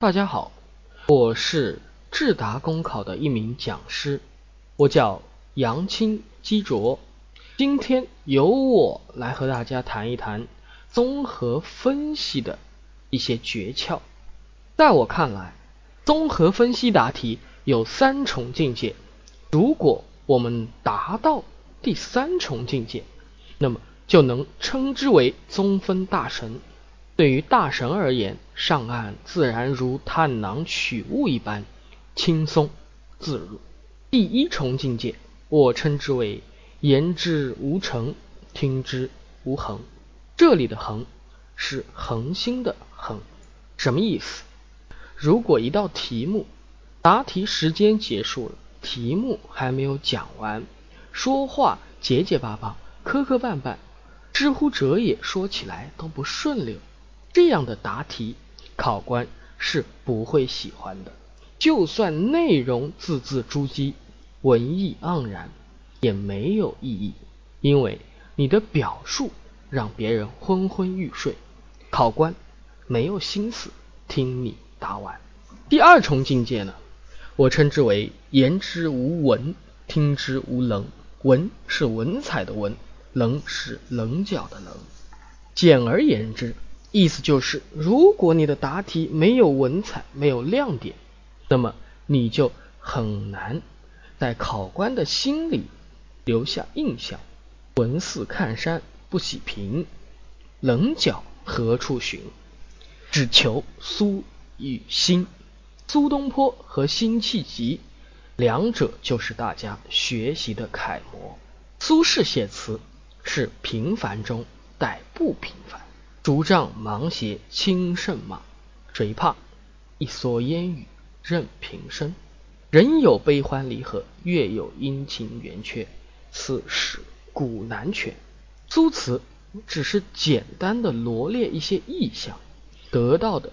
大家好，我是智达公考的一名讲师，我叫杨青基卓。今天由我来和大家谈一谈综合分析的一些诀窍。在我看来，综合分析答题有三重境界，如果我们达到第三重境界，那么就能称之为综分大神。对于大神而言，上岸自然如探囊取物一般轻松自如。第一重境界，我称之为言之无成，听之无恒。这里的恒是恒星的恒，什么意思？如果一道题目答题时间结束了，题目还没有讲完，说话结结巴巴、磕磕绊绊，知乎者也说起来都不顺溜。这样的答题，考官是不会喜欢的。就算内容字字珠玑、文艺盎然，也没有意义，因为你的表述让别人昏昏欲睡，考官没有心思听你答完。第二重境界呢，我称之为言之无文，听之无棱。文是文采的文，棱是棱角的棱。简而言之。意思就是，如果你的答题没有文采、没有亮点，那么你就很难在考官的心里留下印象。文似看山不喜平，棱角何处寻？只求苏与辛。苏东坡和辛弃疾，两者就是大家学习的楷模。苏轼写词是平凡中带不平凡。竹杖芒鞋轻胜马，谁怕？一蓑烟雨任平生。人有悲欢离合，月有阴晴圆缺，此事古难全。苏词只是简单的罗列一些意象，得到的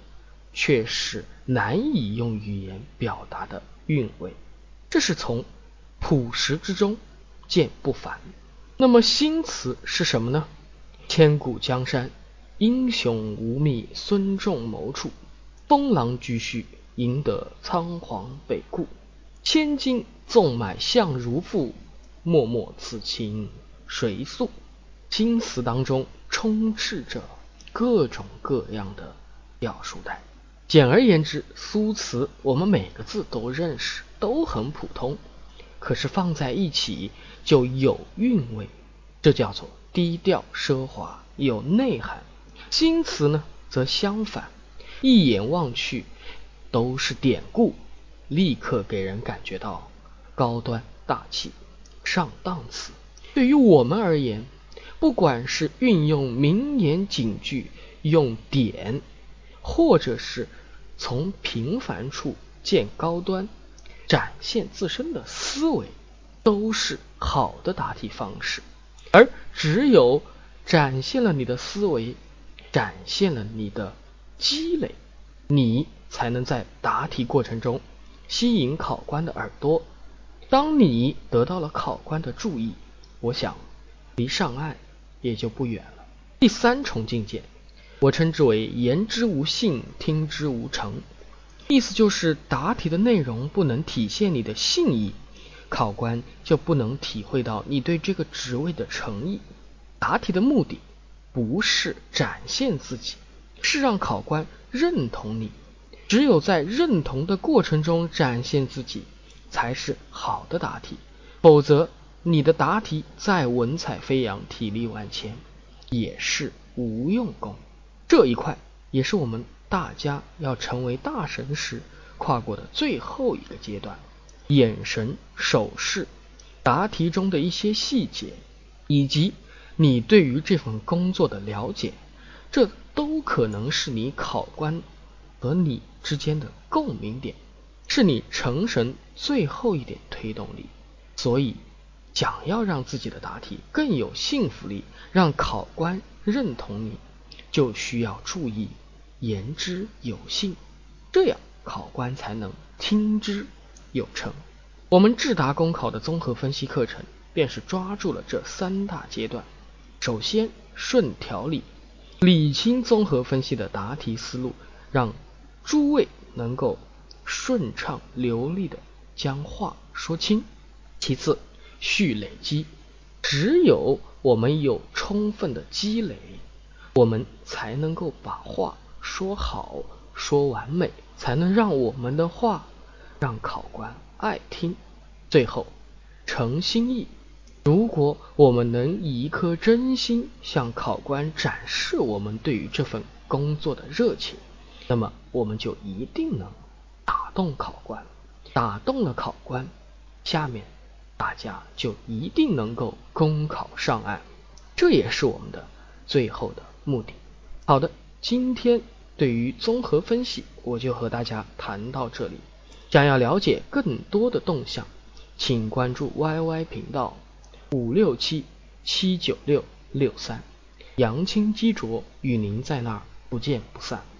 却是难以用语言表达的韵味。这是从朴实之中见不凡。那么新词是什么呢？千古江山。英雄无觅孙仲谋处，风狼居胥赢得仓皇北顾。千金纵买相如赋，脉脉此情谁诉？新词当中充斥着各种各样的表述带。简而言之，苏词我们每个字都认识，都很普通，可是放在一起就有韵味，这叫做低调奢华，有内涵。新词呢，则相反，一眼望去都是典故，立刻给人感觉到高端大气、上档次。对于我们而言，不管是运用名言警句、用典，或者是从平凡处见高端，展现自身的思维，都是好的答题方式。而只有展现了你的思维。展现了你的积累，你才能在答题过程中吸引考官的耳朵。当你得到了考官的注意，我想离上岸也就不远了。第三重境界，我称之为言之无信，听之无诚。意思就是答题的内容不能体现你的信义，考官就不能体会到你对这个职位的诚意。答题的目的。不是展现自己，是让考官认同你。只有在认同的过程中展现自己，才是好的答题。否则，你的答题再文采飞扬、体力万千，也是无用功。这一块也是我们大家要成为大神时跨过的最后一个阶段：眼神、手势、答题中的一些细节，以及。你对于这份工作的了解，这都可能是你考官和你之间的共鸣点，是你成神最后一点推动力。所以，想要让自己的答题更有信服力，让考官认同你，就需要注意言之有信，这样考官才能听之有成。我们智达公考的综合分析课程，便是抓住了这三大阶段。首先顺条理，理清综合分析的答题思路，让诸位能够顺畅流利的将话说清。其次，蓄累积，只有我们有充分的积累，我们才能够把话说好、说完美，才能让我们的话让考官爱听。最后，诚心意。如果我们能以一颗真心向考官展示我们对于这份工作的热情，那么我们就一定能打动考官。打动了考官，下面大家就一定能够公考上岸，这也是我们的最后的目的。好的，今天对于综合分析，我就和大家谈到这里。想要了解更多的动向，请关注 YY 频道。五六七七九六六三，杨青基卓与您在那儿不见不散。